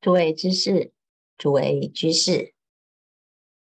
诸位居士，诸位居士，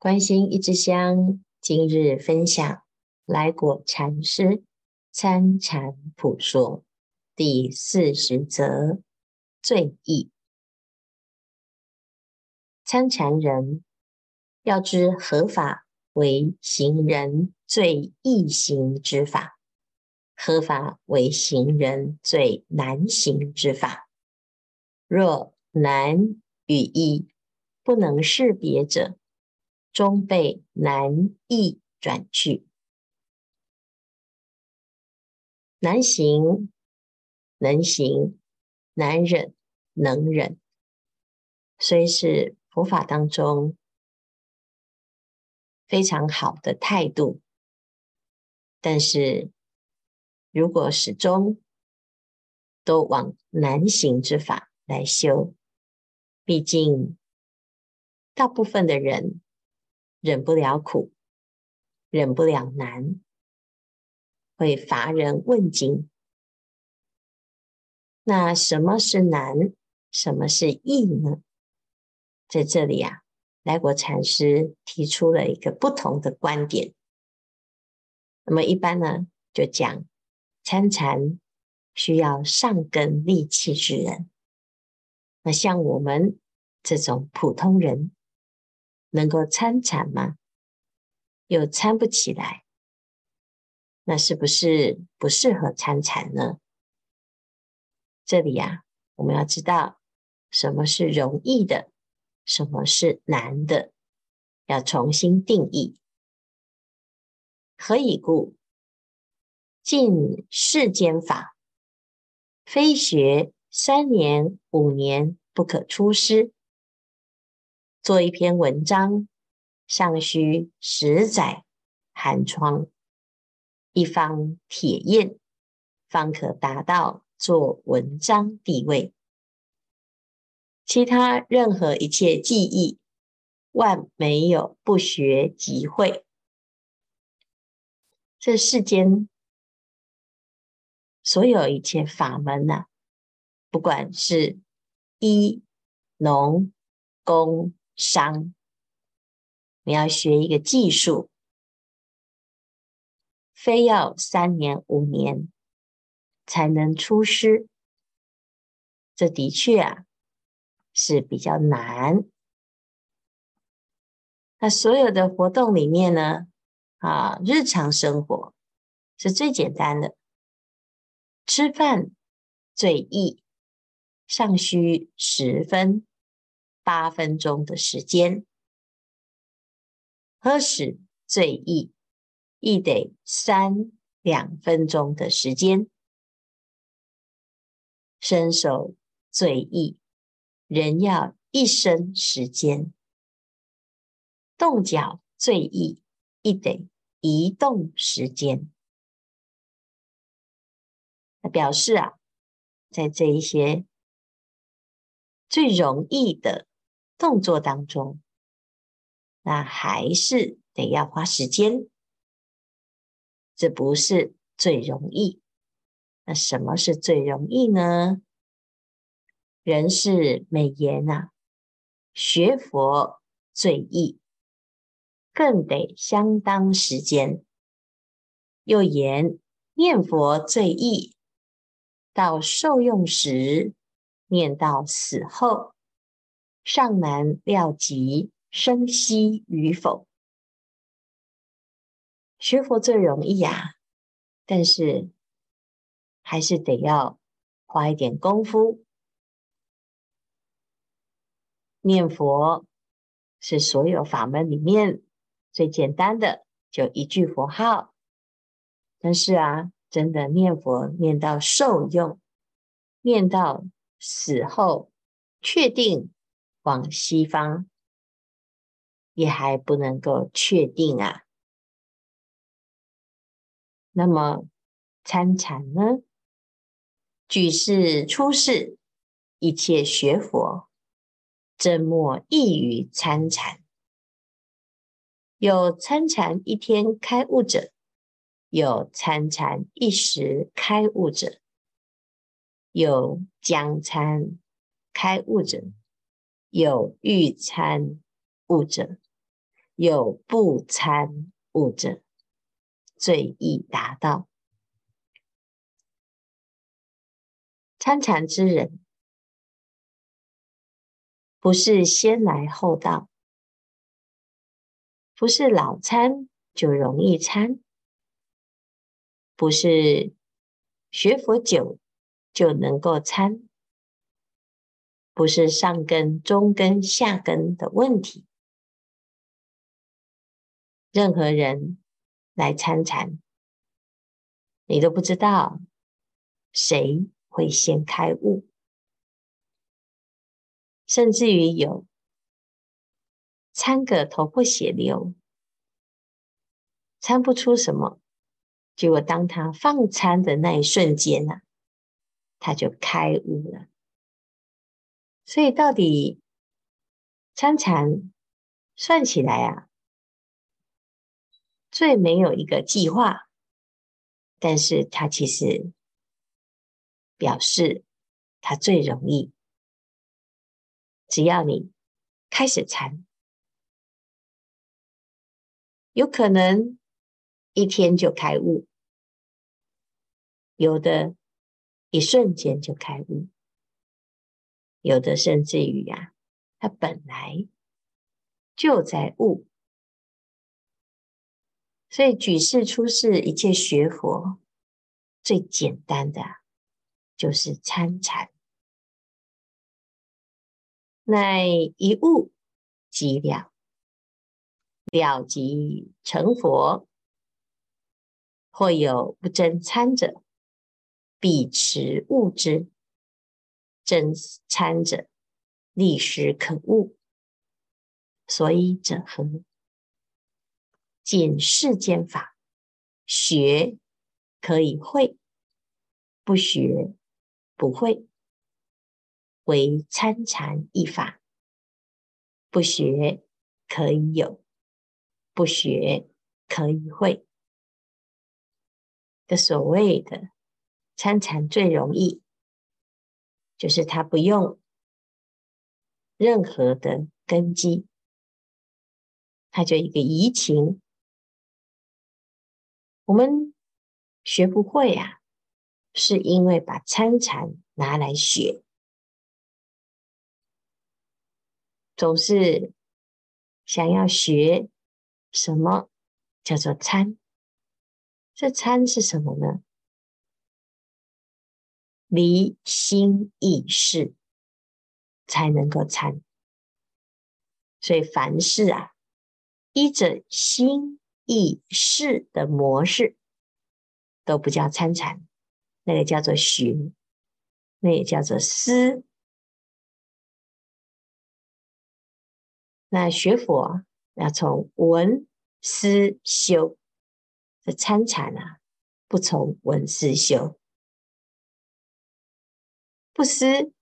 关心一支香，今日分享来果禅师参禅普说第四十则最意。参禅人要知合法为行人最易行之法，合法为行人最难行之法。若难与易不能识别者，终被难易转去。难行能行，难忍能忍，虽是佛法当中非常好的态度，但是如果始终都往难行之法来修，毕竟，大部分的人忍不了苦，忍不了难，会乏人问津。那什么是难？什么是易呢？在这里啊，来果禅师提出了一个不同的观点。那么一般呢，就讲参禅需要上根利器之人。那像我们这种普通人，能够参禅吗？又参不起来，那是不是不适合参禅呢？这里呀、啊，我们要知道什么是容易的，什么是难的，要重新定义。何以故？尽世间法，非学。三年五年不可出师，做一篇文章尚需十载寒窗，一方铁砚方可达到做文章地位。其他任何一切技艺，万没有不学即会。这世间所有一切法门呐、啊。不管是医、农、工、商，你要学一个技术，非要三年五年才能出师，这的确啊是比较难。那所有的活动里面呢，啊，日常生活是最简单的，吃饭最易。尚需十分八分钟的时间，喝水最易，亦得三两分钟的时间。伸手最易，人要一生时间。动脚最易，亦得移动时间。那表示啊，在这一些。最容易的动作当中，那还是得要花时间。这不是最容易。那什么是最容易呢？人是美言呐、啊，学佛最易，更得相当时间。又言念佛最易，到受用时。念到死后，尚难料及生息与否。学佛最容易呀、啊，但是还是得要花一点功夫。念佛是所有法门里面最简单的，就一句佛号。但是啊，真的念佛念到受用，念到。死后确定往西方，也还不能够确定啊。那么参禅呢？举世出世，一切学佛，真莫异于参禅。有参禅一天开悟者，有参禅一时开悟者。有将参开悟者，有欲参悟者，有不参悟者，最易达到。参禅之人，不是先来后到，不是老参就容易参，不是学佛久就能够参，不是上根、中根、下根的问题。任何人来参禅，你都不知道谁会先开悟，甚至于有参个头破血流，参不出什么，结果当他放参的那一瞬间呢、他就开悟了。所以到底参禅算起来啊，最没有一个计划，但是他其实。表示它最容易，只要你开始禅，有可能一天就开悟，有的一瞬间就开悟，有的甚至于啊，他本来就在悟，所以举世出世一切学佛最简单的。就是参禅，乃一悟即了，了即成佛。或有不真参者，彼持悟之；真参者，立时可悟。所以者何？仅世间法，学可以会，不学。不会，为参禅一法，不学可以有，不学可以会。的所谓的参禅最容易，就是他不用任何的根基，他就一个移情。我们学不会、啊。是因为把参禅拿来学，总是想要学什么叫做参？这参是什么呢？离心意识才能够参。所以凡事啊，依着心意识的模式，都不叫参禅。那个叫做寻，那也叫做思。那学佛要从闻思修，这参禅啊，不从闻思修，不思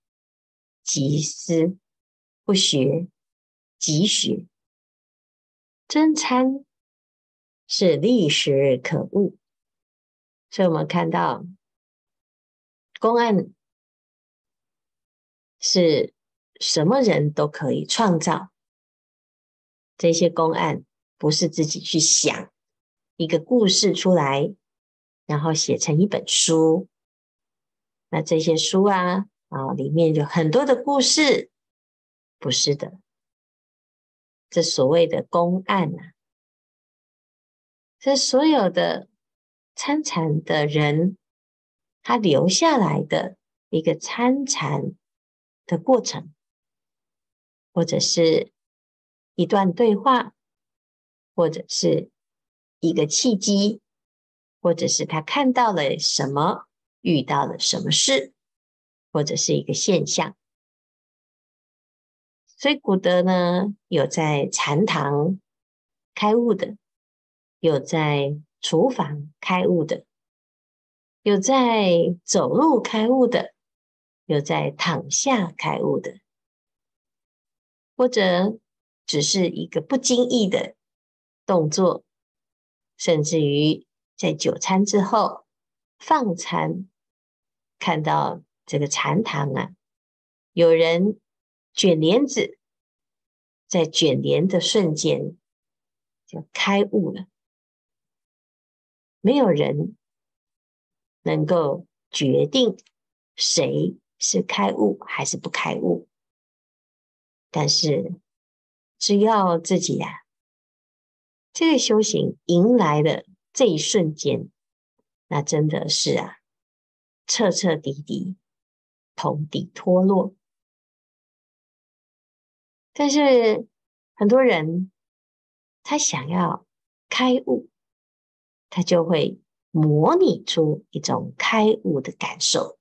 即思，不学即学。真参是历时可悟，所以我们看到。公案是什么人都可以创造，这些公案不是自己去想一个故事出来，然后写成一本书。那这些书啊啊里面有很多的故事，不是的。这所谓的公案啊，这所有的参禅的人。他留下来的一个参禅的过程，或者是一段对话，或者是一个契机，或者是他看到了什么，遇到了什么事，或者是一个现象。所以古德呢，有在禅堂开悟的，有在厨房开悟的。有在走路开悟的，有在躺下开悟的，或者只是一个不经意的动作，甚至于在酒餐之后放参，看到这个禅堂啊，有人卷帘子在卷帘的瞬间就开悟了。没有人能够决定谁是开悟还是不开悟，但是只要自己呀、啊，这个修行迎来了这一瞬间，那真的是啊，彻彻底底通底脱落。但是很多人他想要开悟。他就会模拟出一种开悟的感受，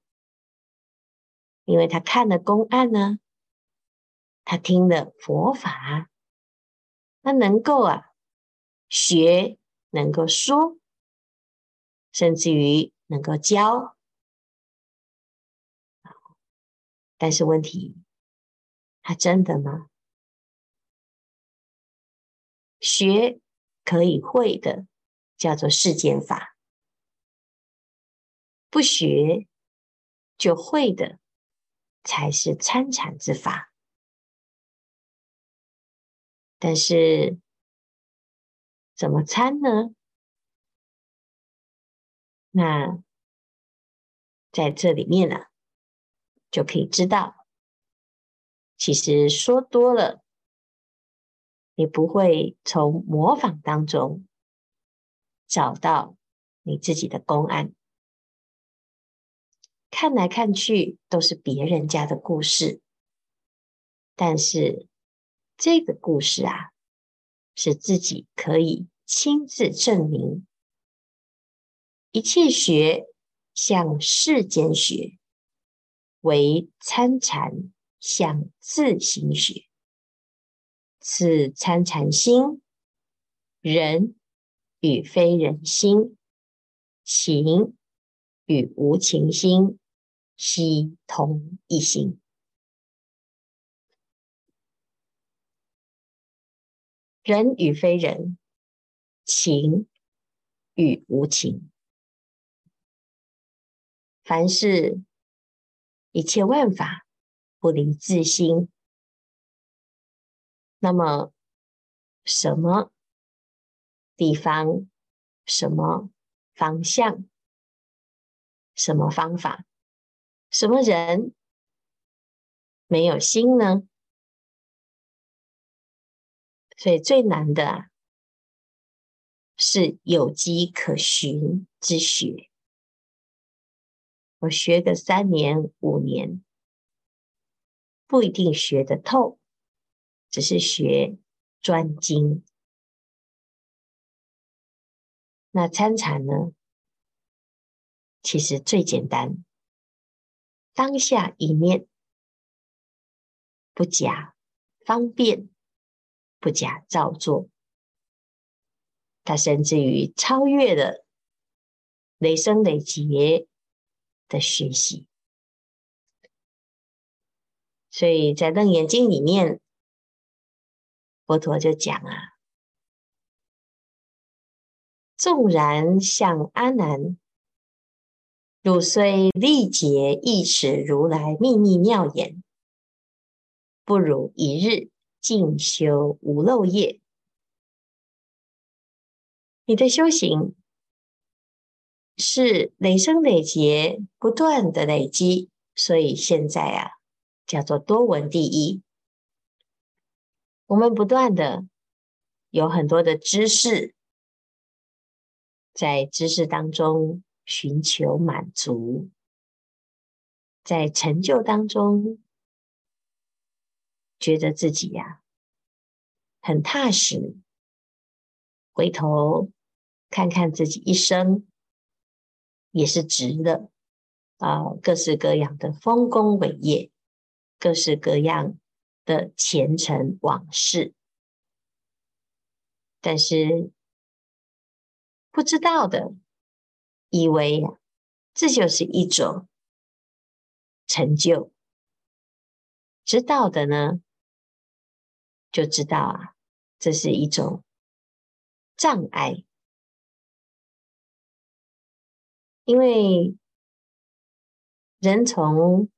因为他看了公案呢，他听了佛法，他能够啊学，能够说，甚至于能够教。但是问题，它真的吗？学可以会的。叫做世间法，不学就会的，才是参禅之法。但是怎么参呢？那在这里面呢，就可以知道，其实说多了，你不会从模仿当中。找到你自己的公案，看来看去都是别人家的故事，但是这个故事啊，是自己可以亲自证明。一切学向世间学，为参禅向自心学。此参禅心，人。与非人心，情与无情心，悉同一心。人与非人，情与无情，凡事一切万法不离自心，那么什么？地方，什么方向，什么方法，什么人没有心呢？所以最难的，是有迹可循之学。我学个三年五年，不一定学得透，只是学专精。那参禅呢？其实最简单，当下一念，不假方便，不假造作，它甚至于超越了累生累劫的学习。所以在《楞严经》里面，佛陀就讲啊。纵然向阿难，汝虽历劫忆持如来秘密妙言，不如一日静修无漏业。你的修行是累生累劫不断的累积，所以现在啊，叫做多闻第一。我们不断的有很多的知识。在知识当中寻求满足，在成就当中觉得自己呀、很踏实，回头看看自己一生也是值的啊，各式各样的丰功伟业，各式各样的前尘往事，但是。不知道的，以为这就是一种成就；知道的呢，就知道啊，这是一种障碍。因为人从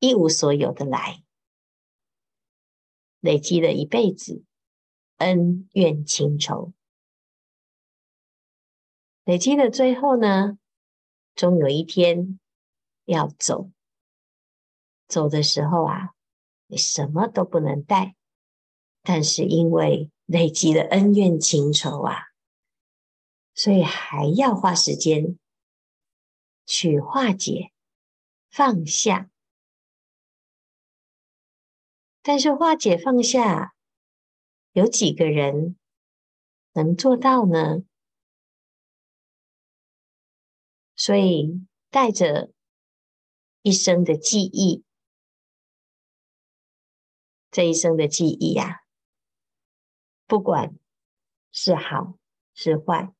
一无所有的来，累积了一辈子恩怨情仇，累积的最后呢，终有一天要走。走的时候啊，你什么都不能带，但是因为累积了恩怨情仇啊，所以还要花时间去化解、放下。但是化解放下，有几个人能做到呢？所以带着一生的记忆。这一生的记忆呀，不管是好是坏，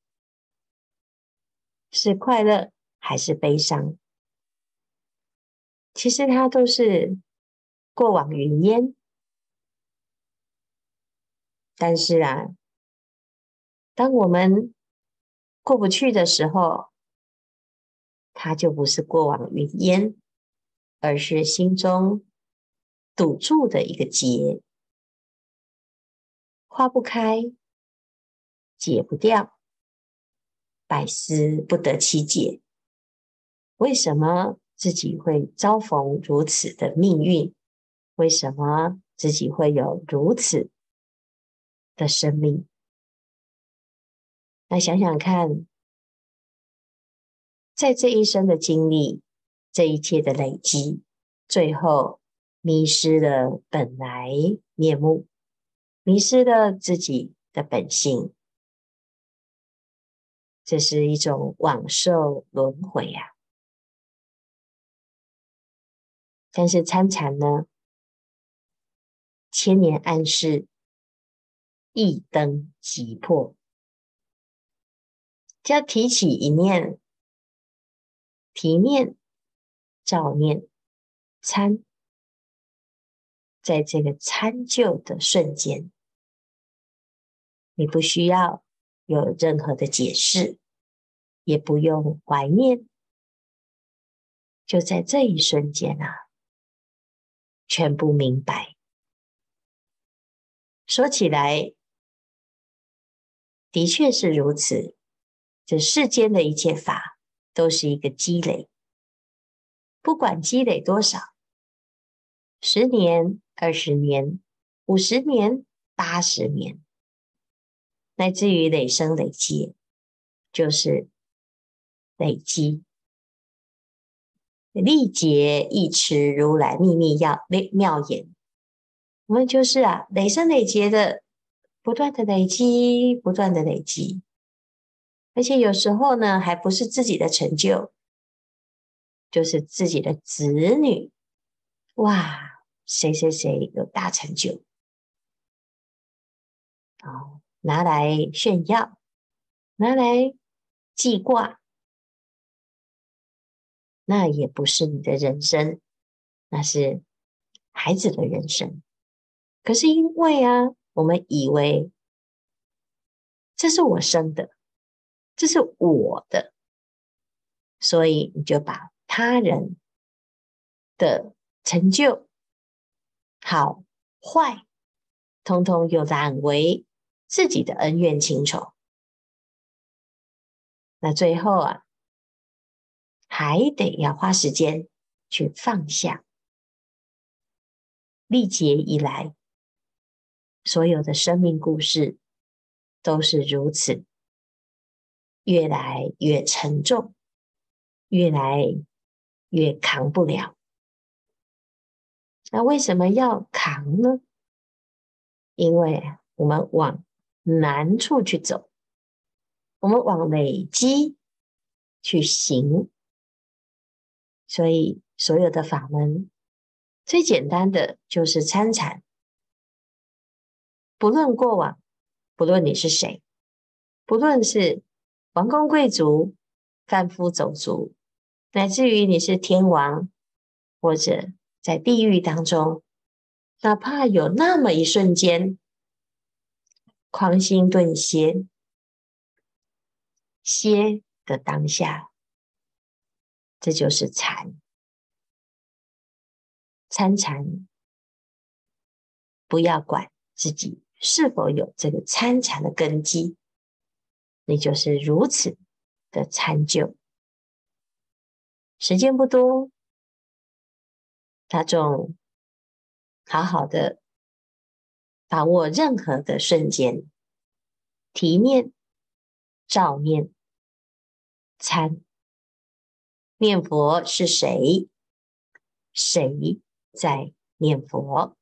是快乐还是悲伤，其实它都是过往云烟。但是啊，当我们过不去的时候，它就不是过往云烟，而是心中。堵住的一个结，化不开，解不掉，百思不得其解。为什么自己会遭逢如此的命运？为什么自己会有如此的生命？那想想看，在这一生的经历，这一切的累积，最后。迷失了本来面目，迷失了自己的本性，这是一种往受轮回呀。但是参禅呢，千年暗示，一灯即破，只要提起一念，提念、照念、参。在这个参就的瞬间，你不需要有任何的解释，也不用怀念，就在这一瞬间啊，全部明白。说起来，的确是如此。这世间的一切法，都是一个积累，不管积累多少，十年。二十年、五十年、八十年，乃至于累生累劫，就是累积。历劫一持如来秘密要妙言，我们就是啊，累生累劫的不断的累积，不断的累积，而且有时候呢，还不是自己的成就，就是自己的子女，哇！谁谁谁有大成就，哦，拿来炫耀，拿来记挂，那也不是你的人生，那是孩子的人生。可是因为啊，我们以为这是我生的，这是我的，所以你就把他人的成就。好坏，通通又揽为自己的恩怨情仇，那最后啊，还得要花时间去放下。历劫以来，所有的生命故事都是如此，越来越沉重，越来越扛不了。那为什么要扛呢？因为我们往难处去走，我们往累积去行，所以所有的法门最简单的就是参禅。不论过往，不论你是谁，不论是王公贵族、贩夫走卒，乃至于你是天王或者。在地狱当中，哪怕有那么一瞬间，狂心顿歇，歇的当下，这就是禅。参禅不要管自己是否有这个参禅的根基，你就是如此的参究。时间不多，大众好好的把握任何的瞬间，提念、照念、参。念佛是谁？谁在念佛？